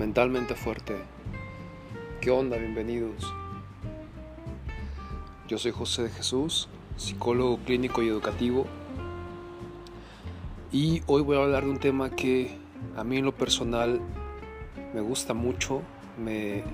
mentalmente fuerte. ¿Qué onda? Bienvenidos. Yo soy José de Jesús, psicólogo clínico y educativo. Y hoy voy a hablar de un tema que a mí en lo personal me gusta mucho, me,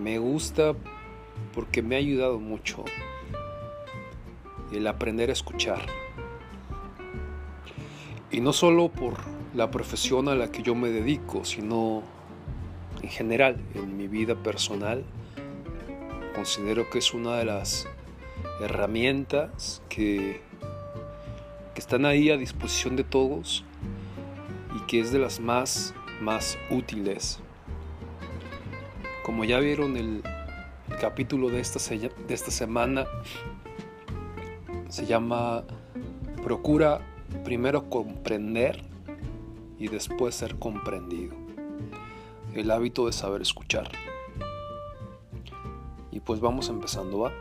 me gusta porque me ha ayudado mucho el aprender a escuchar. Y no solo por la profesión a la que yo me dedico, sino en general en mi vida personal. Considero que es una de las herramientas que, que están ahí a disposición de todos y que es de las más, más útiles. Como ya vieron el, capítulo de esta, de esta semana, se llama Procura primero comprender y después ser comprendido. El hábito de saber escuchar. Y pues vamos empezando, ¿va?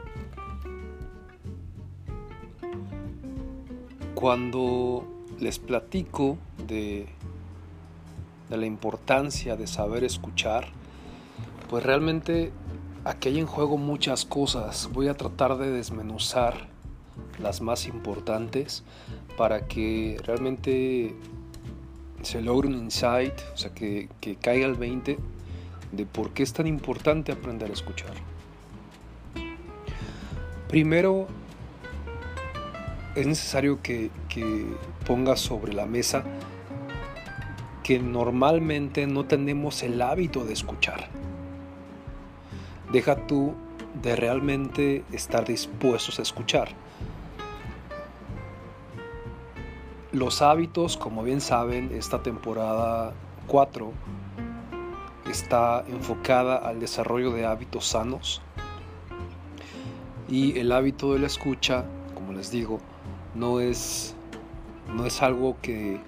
Cuando les platico de, de la importancia de saber escuchar, pues realmente aquí hay en juego muchas cosas. Voy a tratar de desmenuzar las más importantes para que realmente se logre un insight, o sea, que, caiga el 20 de por qué es tan importante aprender a escuchar. Primero, es necesario que, que pongas sobre la mesa que normalmente no tenemos el hábito de escuchar. Deja tú de realmente estar dispuestos a escuchar. Los hábitos, como bien saben, esta temporada 4 está enfocada al desarrollo de hábitos sanos y el hábito de la escucha, como les digo, no es, no es algo que,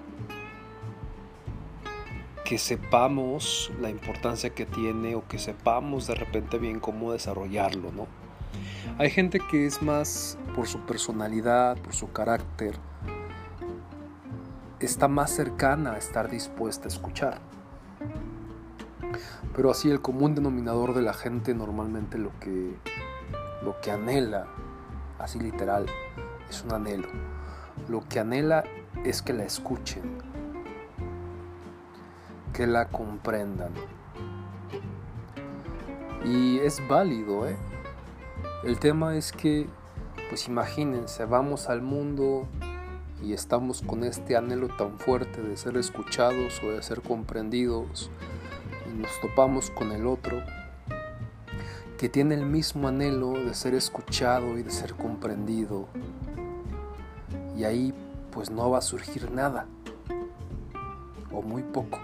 que sepamos la importancia que tiene o que sepamos de repente bien cómo desarrollarlo, ¿no? Hay gente que es más por su personalidad, por su carácter, está más cercana a estar dispuesta a escuchar. Pero así el común denominador de la gente normalmente lo que, lo que anhela, así literal, es un anhelo. Lo que anhela es que la escuchen, que la comprendan. Y es válido, ¿eh? El tema es que, pues imagínense, vamos al mundo y estamos con este anhelo tan fuerte de ser escuchados o de ser comprendidos y nos topamos con el otro que tiene el mismo anhelo de ser escuchado y de ser comprendido y ahí pues no va a surgir nada o muy poco.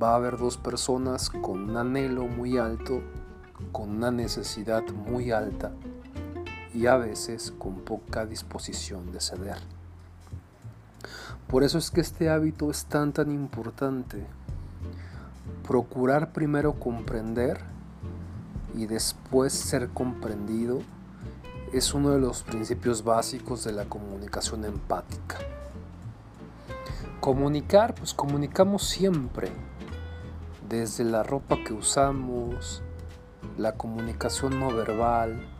Va a haber dos personas con un anhelo muy alto, con una necesidad muy alta y a veces con poca disposición de ceder. Por eso es que este hábito es tan tan importante. Procurar primero comprender y después ser comprendido es uno de los principios básicos de la comunicación empática. Comunicar, pues comunicamos siempre, desde la ropa que usamos, la comunicación no verbal,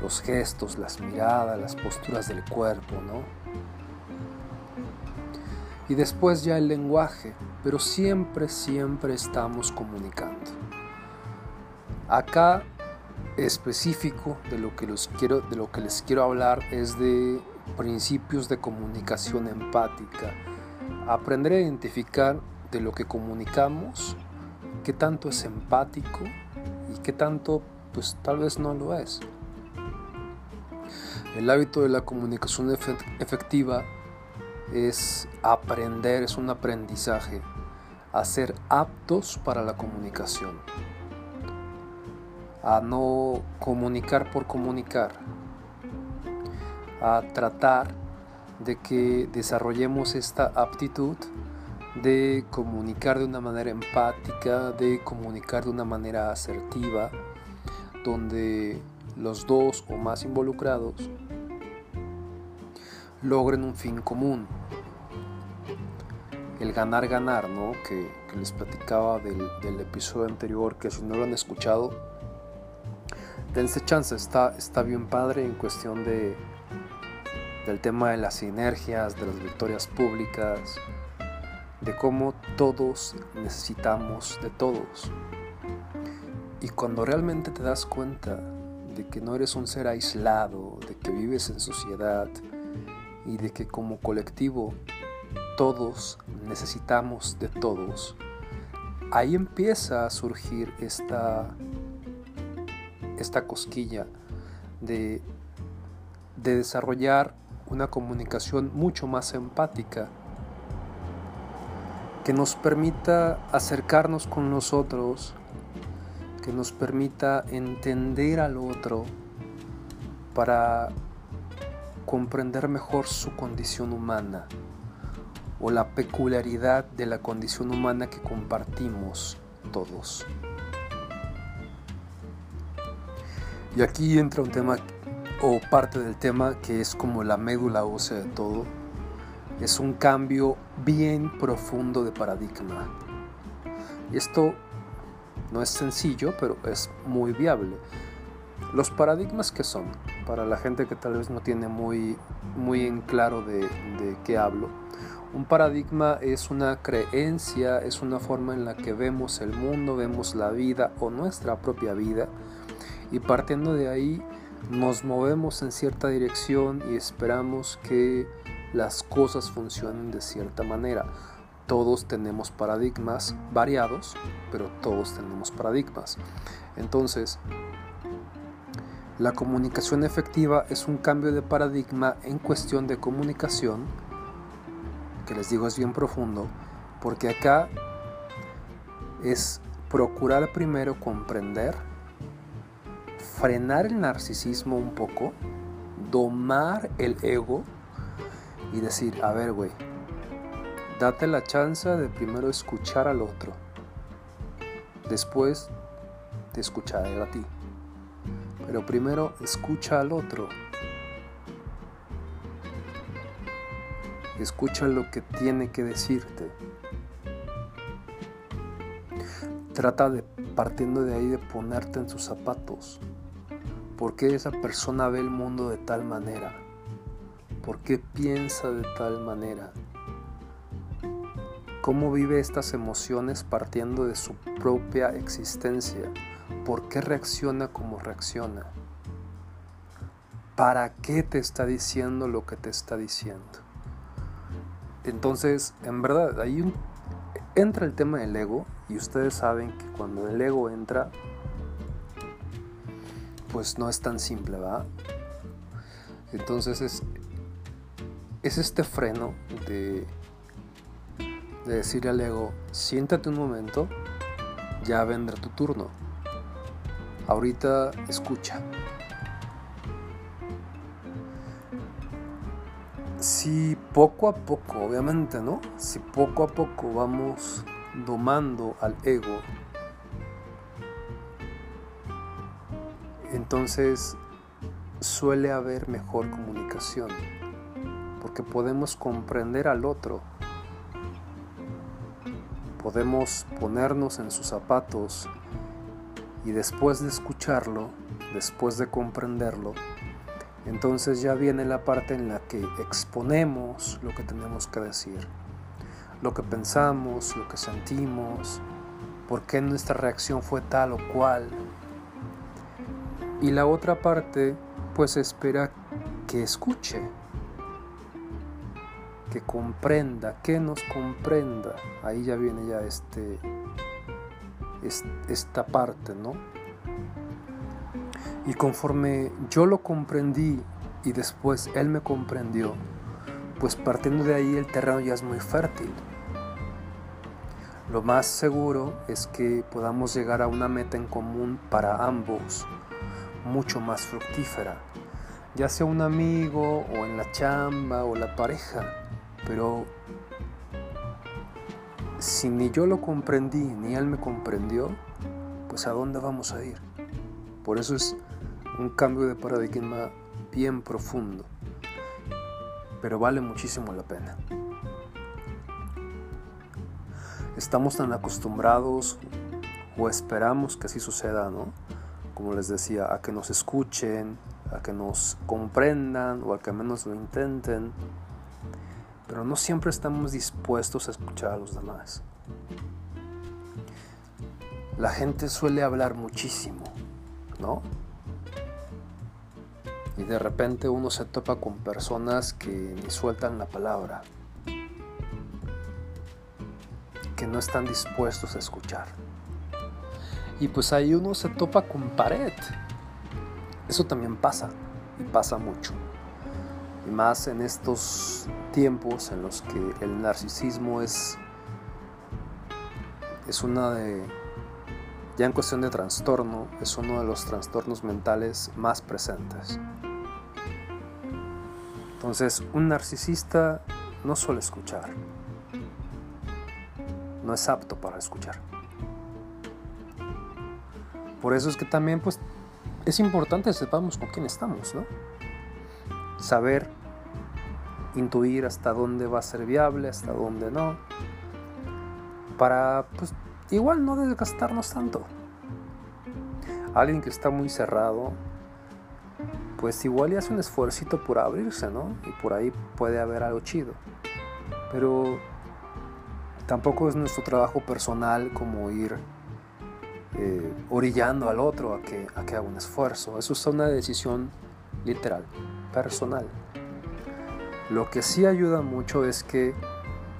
los gestos, las miradas, las posturas del cuerpo, ¿no? Y después ya el lenguaje, pero siempre, siempre estamos comunicando. Acá específico de lo que, los quiero, de lo que les quiero hablar es de principios de comunicación empática. Aprender a identificar de lo que comunicamos, qué tanto es empático y qué tanto pues tal vez no lo es. El hábito de la comunicación efectiva es aprender, es un aprendizaje, a ser aptos para la comunicación, a no comunicar por comunicar, a tratar de que desarrollemos esta aptitud de comunicar de una manera empática, de comunicar de una manera asertiva, donde los dos o más involucrados logren un fin común. el ganar-ganar, ¿no? Que, les platicaba del, episodio anterior, que si no lo han escuchado, dense chance, está, está bien padre en cuestión de, del tema de las sinergias, de las victorias públicas, de cómo todos necesitamos de todos. Y cuando realmente te das cuenta de que no eres un ser aislado, de que vives en sociedad y de que como colectivo todos necesitamos de todos, ahí empieza a surgir esta, esta cosquilla de, de desarrollar una comunicación mucho más empática que nos permita acercarnos con nosotros, que nos permita entender al otro para comprender mejor su condición humana o la peculiaridad de la condición humana que compartimos todos. Y aquí entra un tema o parte del tema que es como la médula ósea de todo. Es un cambio bien profundo de paradigma. Esto no es sencillo, pero es muy viable. Los paradigmas que son, para la gente que tal vez no tiene muy, muy en claro de, de qué hablo, un paradigma es una creencia, es una forma en la que vemos el mundo, vemos la vida o nuestra propia vida y partiendo de ahí nos movemos en cierta dirección y esperamos que las cosas funcionen de cierta manera. Todos tenemos paradigmas variados, pero todos tenemos paradigmas. Entonces, la comunicación efectiva es un cambio de paradigma en cuestión de comunicación que les digo es bien profundo, porque acá es procurar primero comprender, frenar el narcisismo un poco, domar el ego y decir, a ver, güey, date la chance de primero escuchar al otro, después de escuchar a ti. Pero primero escucha al otro Escucha lo que tiene que decirte. Trata de, partiendo de ahí, de ponerte en sus zapatos. ¿Por qué esa persona ve el mundo de tal manera? ¿Por qué piensa de tal manera? ¿Cómo vive estas emociones partiendo de su propia existencia? ¿Por qué reacciona como reacciona? ¿Para qué te está diciendo lo que te está diciendo? Entonces, en verdad, ahí entra el tema del ego y ustedes saben que cuando el ego entra, pues no es tan simple, ¿va? Entonces es, es este freno de, de decir al ego, siéntate un momento, ya vendrá tu turno. Ahorita escucha. si poco a poco, obviamente, ¿no? Si poco a poco vamos domando al ego, entonces suele haber mejor comunicación, porque podemos comprender al otro, podemos ponernos en sus zapatos y después de escucharlo, después de comprenderlo, entonces ya viene la parte en la que exponemos lo que tenemos que decir, lo que pensamos, lo que sentimos, por qué nuestra reacción fue tal o cual. Y la otra parte pues espera que escuche, que comprenda, que nos comprenda. Ahí ya viene ya este, esta parte, ¿no? Y conforme yo lo comprendí y después él me comprendió, pues partiendo de ahí el terreno ya es muy fértil. Lo más seguro es que podamos llegar a una meta en común para ambos, mucho más fructífera, ya sea un amigo o en la chamba o la pareja, pero si ni yo lo comprendí ni él me comprendió, pues a dónde vamos a ir. Por eso es un cambio de paradigma bien profundo, pero vale muchísimo la pena. estamos tan acostumbrados o esperamos que así suceda, ¿no? Como les decía, a que nos escuchen, a que nos comprendan o a que menos lo intenten, pero no siempre estamos dispuestos a escuchar a los demás. La gente suele hablar muchísimo, ¿no? Y de repente uno se topa con personas que ni sueltan la palabra, que no están dispuestos a escuchar. Y pues ahí uno se topa con pared. Eso también pasa, y pasa mucho. Y más en estos tiempos en los que el narcisismo es, es una de, ya en cuestión de trastorno, es uno de los trastornos mentales más presentes. Entonces, un narcisista no suele escuchar. No es apto para escuchar. Por eso es que también pues es importante sepamos con quién estamos, ¿no? Saber intuir hasta dónde va a ser viable, hasta dónde no. Para pues igual no desgastarnos tanto. Alguien que está muy cerrado, pues igual y hace un esfuerzo por abrirse, ¿no? Y por ahí puede haber algo chido. Pero tampoco es nuestro trabajo personal como ir eh, orillando al otro a que, a que haga un esfuerzo. Eso es una decisión literal, personal. Lo que sí ayuda mucho es que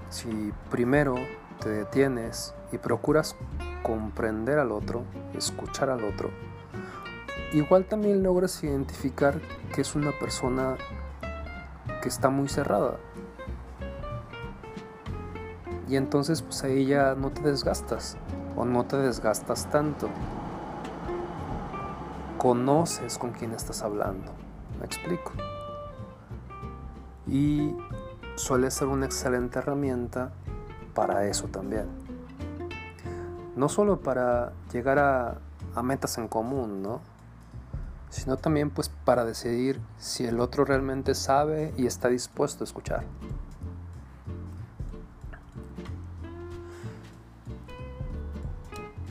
si primero te detienes y procuras comprender al otro, escuchar al otro, igual también logras identificar que es una persona que está muy cerrada. Y entonces pues ahí ya no te desgastas o no te desgastas tanto. Conoces con quién estás hablando. ¿Me explico? Y suele ser una excelente herramienta para eso también. No solo para llegar a, metas en común, ¿no? sino también pues para decidir si el otro realmente sabe y está dispuesto a escuchar.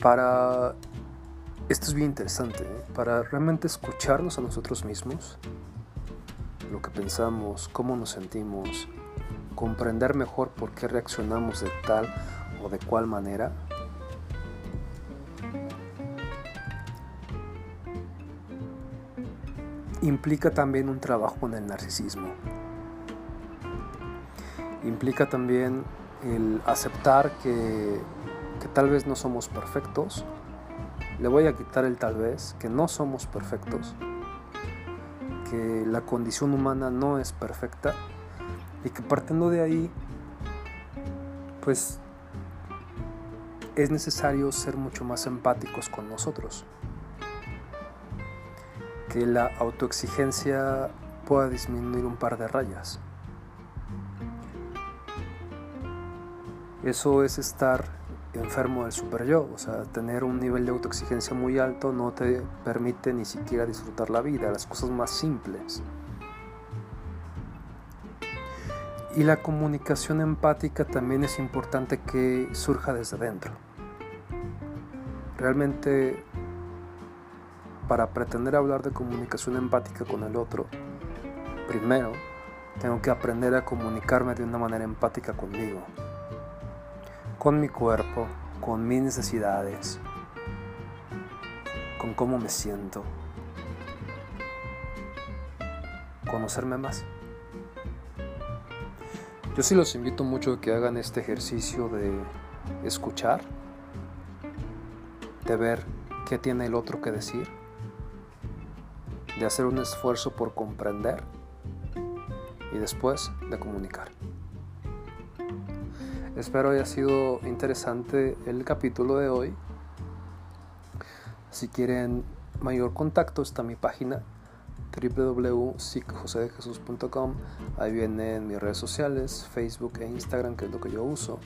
Para esto es bien interesante, ¿eh? para realmente escucharnos a nosotros mismos, lo que pensamos, cómo nos sentimos, comprender mejor por qué reaccionamos de tal o de cual manera, implica también un trabajo en el narcisismo. Implica también el aceptar que, que tal vez no somos perfectos. Le voy a quitar el tal vez, que no somos perfectos, que la condición humana no es perfecta y que partiendo de ahí, pues es necesario ser mucho más empáticos con nosotros que la autoexigencia pueda disminuir un par de rayas. Eso es estar enfermo del super yo, o sea, tener un nivel de autoexigencia muy alto no te permite ni siquiera disfrutar la vida, las cosas más simples. Y la comunicación empática también es importante que surja desde dentro. Realmente para pretender hablar de comunicación empática con el otro, primero tengo que aprender a comunicarme de una manera empática conmigo, con mi cuerpo, con mis necesidades, con cómo me siento, conocerme más. Yo sí los invito mucho a que hagan este ejercicio de escuchar, de ver qué tiene el otro que decir de hacer un esfuerzo por comprender y después de comunicar. Espero haya sido interesante el capítulo de hoy. Si quieren mayor contacto está mi página www.psicojosedejesus.com Ahí vienen mis redes sociales, Facebook e Instagram, que es lo que yo uso.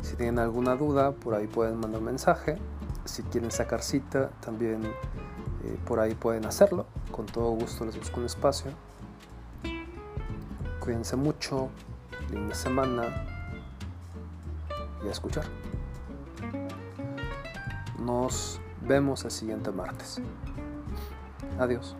Si tienen alguna duda, por ahí pueden mandar un mensaje. Si quieren sacar cita, también eh, por ahí pueden hacerlo. Con todo gusto les busco un espacio. Cuídense mucho. Linda semana. Y a escuchar. Nos vemos el siguiente martes. Adiós.